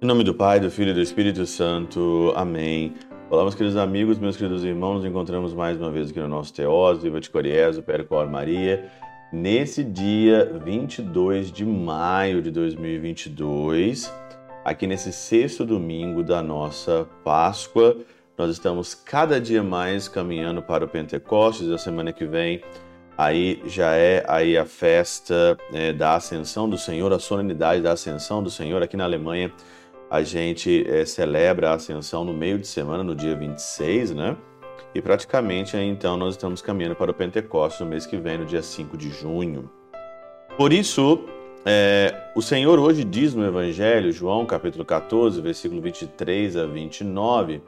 Em nome do Pai, do Filho e do Espírito Santo. Amém. Olá, meus queridos amigos, meus queridos irmãos, nos encontramos mais uma vez aqui no nosso Teós, Viva de Coriezo, Percor Maria, nesse dia 22 de maio de 2022, aqui nesse sexto domingo da nossa Páscoa, nós estamos cada dia mais caminhando para o Pentecostes, a semana que vem aí já é aí a festa é, da Ascensão do Senhor, a solenidade da Ascensão do Senhor aqui na Alemanha, a gente é, celebra a Ascensão no meio de semana, no dia 26, né? E praticamente então nós estamos caminhando para o Pentecostes no mês que vem, no dia 5 de junho. Por isso, é, o Senhor hoje diz no Evangelho, João capítulo 14, versículo 23 a 29,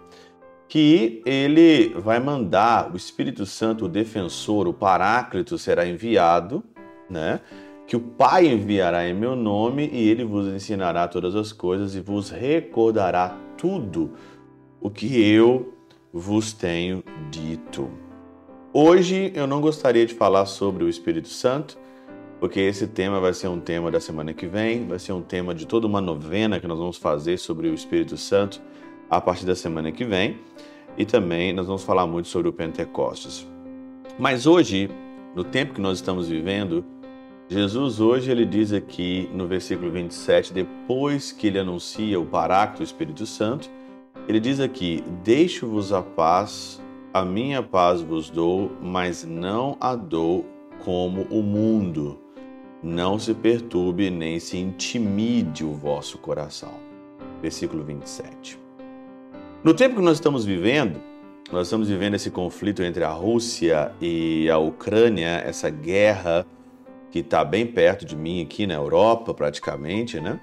que ele vai mandar o Espírito Santo, o defensor, o Paráclito será enviado, né? que o Pai enviará em meu nome e ele vos ensinará todas as coisas e vos recordará tudo o que eu vos tenho dito. Hoje eu não gostaria de falar sobre o Espírito Santo, porque esse tema vai ser um tema da semana que vem, vai ser um tema de toda uma novena que nós vamos fazer sobre o Espírito Santo a partir da semana que vem, e também nós vamos falar muito sobre o Pentecostes. Mas hoje, no tempo que nós estamos vivendo, Jesus hoje ele diz aqui no versículo 27, depois que ele anuncia o Paráclito, o Espírito Santo, ele diz aqui: Deixo-vos a paz, a minha paz vos dou, mas não a dou como o mundo. Não se perturbe nem se intimide o vosso coração. Versículo 27. No tempo que nós estamos vivendo, nós estamos vivendo esse conflito entre a Rússia e a Ucrânia, essa guerra que está bem perto de mim aqui na Europa, praticamente, né?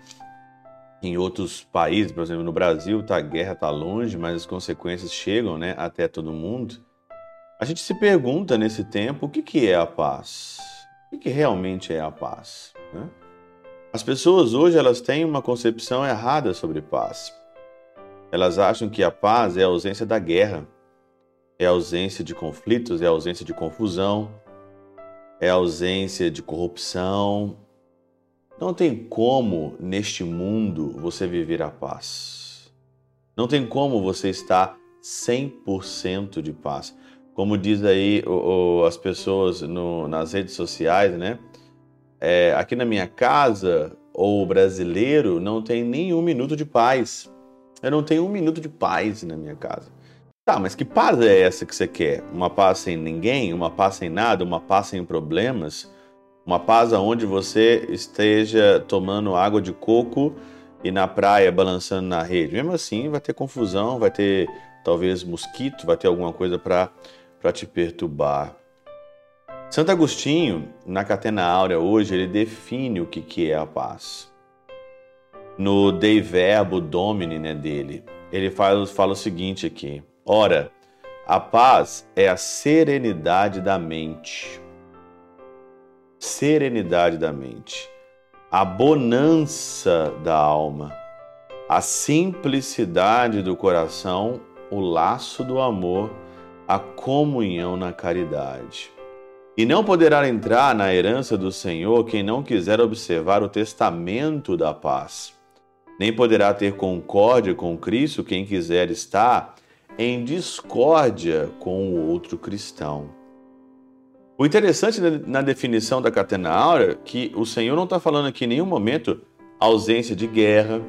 Em outros países, por exemplo, no Brasil, tá, a guerra está longe, mas as consequências chegam né, até todo mundo. A gente se pergunta nesse tempo o que, que é a paz? O que, que realmente é a paz? Né? As pessoas hoje elas têm uma concepção errada sobre paz. Elas acham que a paz é a ausência da guerra, é a ausência de conflitos, é a ausência de confusão, é a ausência de corrupção. Não tem como neste mundo você viver a paz. Não tem como você estar 100% de paz. Como diz aí o, o, as pessoas no, nas redes sociais, né? É, aqui na minha casa, o brasileiro não tem nenhum minuto de paz. Eu não tenho um minuto de paz na minha casa. Tá, mas que paz é essa que você quer? Uma paz sem ninguém? Uma paz sem nada? Uma paz sem problemas? Uma paz onde você esteja tomando água de coco e na praia balançando na rede? Mesmo assim, vai ter confusão, vai ter talvez mosquito, vai ter alguma coisa para te perturbar. Santo Agostinho, na Catena Áurea hoje, ele define o que, que é a paz. No Dei Verbo Domini né, dele, ele fala, fala o seguinte aqui: Ora, a paz é a serenidade da mente. Serenidade da mente. A bonança da alma. A simplicidade do coração, o laço do amor, a comunhão na caridade. E não poderá entrar na herança do Senhor quem não quiser observar o testamento da paz. Nem poderá ter concórdia com Cristo quem quiser estar em discórdia com o outro cristão. O interessante na definição da catena áurea é que o Senhor não está falando aqui em nenhum momento ausência de guerra,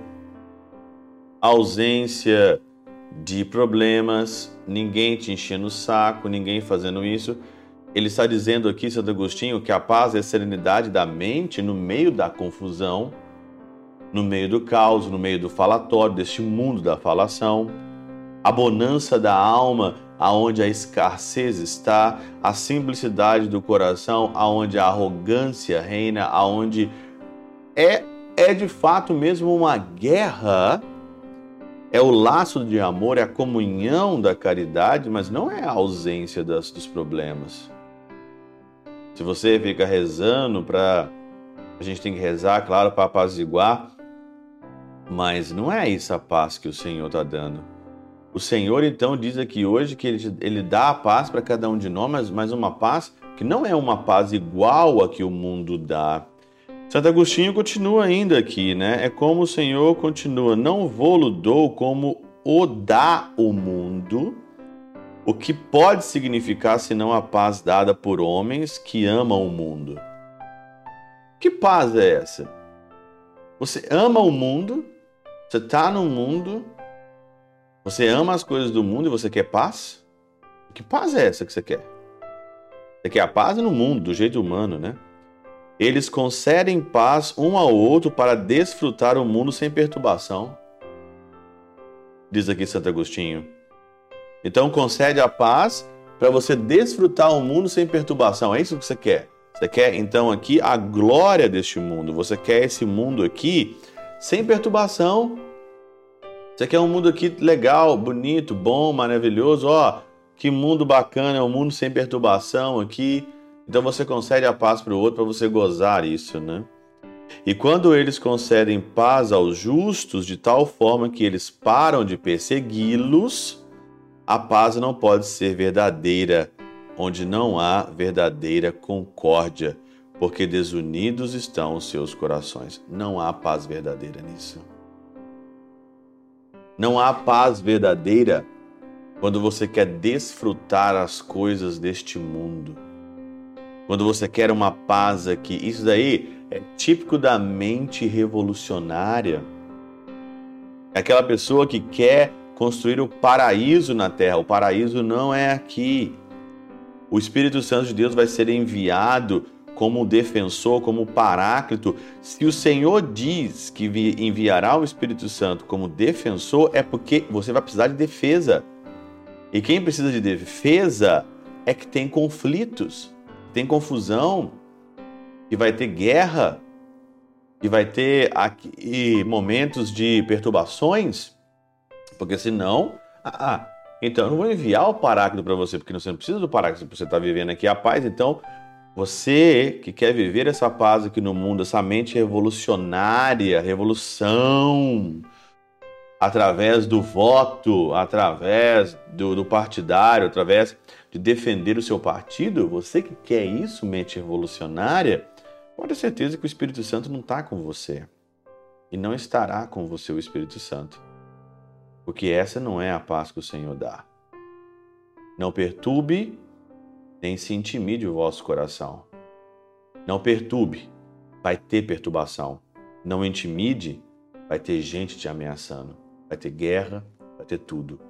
ausência de problemas, ninguém te enchendo o saco, ninguém fazendo isso. Ele está dizendo aqui, Santo Agostinho, que a paz é a serenidade da mente no meio da confusão, no meio do caos, no meio do falatório, deste mundo da falação a bonança da alma, aonde a escassez está, a simplicidade do coração, aonde a arrogância reina, aonde é é de fato mesmo uma guerra. É o laço de amor, é a comunhão da caridade, mas não é a ausência das, dos problemas. Se você fica rezando para. A gente tem que rezar, claro, para apaziguar, mas não é isso a paz que o Senhor está dando. O Senhor então diz aqui hoje que ele, ele dá a paz para cada um de nós, mas, mas uma paz que não é uma paz igual a que o mundo dá. Santo Agostinho continua ainda aqui, né? É como o Senhor continua: Não vou dou como o dá o mundo, o que pode significar senão a paz dada por homens que amam o mundo. Que paz é essa? Você ama o mundo, você está no mundo, você ama as coisas do mundo e você quer paz? Que paz é essa que você quer? Você quer a paz no mundo, do jeito humano, né? Eles concedem paz um ao outro para desfrutar o mundo sem perturbação. Diz aqui Santo Agostinho. Então concede a paz para você desfrutar o mundo sem perturbação. É isso que você quer. Você quer então aqui a glória deste mundo. Você quer esse mundo aqui sem perturbação, você quer um mundo aqui legal, bonito, bom, maravilhoso? Ó, que mundo bacana, é um mundo sem perturbação aqui. Então você concede a paz para o outro para você gozar isso, né? E quando eles concedem paz aos justos de tal forma que eles param de persegui-los, a paz não pode ser verdadeira, onde não há verdadeira concórdia, porque desunidos estão os seus corações. Não há paz verdadeira nisso. Não há paz verdadeira quando você quer desfrutar as coisas deste mundo. Quando você quer uma paz aqui. Isso daí é típico da mente revolucionária. É aquela pessoa que quer construir o paraíso na terra. O paraíso não é aqui. O Espírito Santo de Deus vai ser enviado como defensor, como paráclito. Se o Senhor diz que enviará o Espírito Santo como defensor, é porque você vai precisar de defesa. E quem precisa de defesa é que tem conflitos, tem confusão, e vai ter guerra, e vai ter aqui momentos de perturbações, porque senão, ah, ah então eu não vou enviar o paráclito para você, porque você não precisa do paráclito, você está vivendo aqui a paz, então você que quer viver essa paz aqui no mundo, essa mente revolucionária, revolução, através do voto, através do, do, partidário, através de defender o seu partido, você que quer isso, mente revolucionária, pode ter certeza que o Espírito Santo não está com você. E não estará com você o Espírito Santo. Porque essa não é a paz que o Senhor dá. Não perturbe nem se intimide o vosso coração. Não perturbe, vai ter perturbação. Não intimide, vai ter gente te ameaçando. Vai ter guerra, vai ter tudo.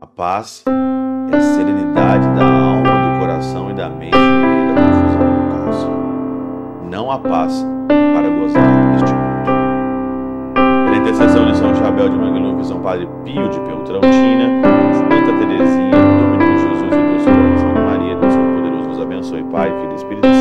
A paz é a serenidade da alma, do coração e da mente no meio da confusão e do caos. Não a paz para gozar deste mundo. Pela intercessão de São Chabel de Mangluf, São Padre Pio de Peltrautina, Pai, Filho e Espírito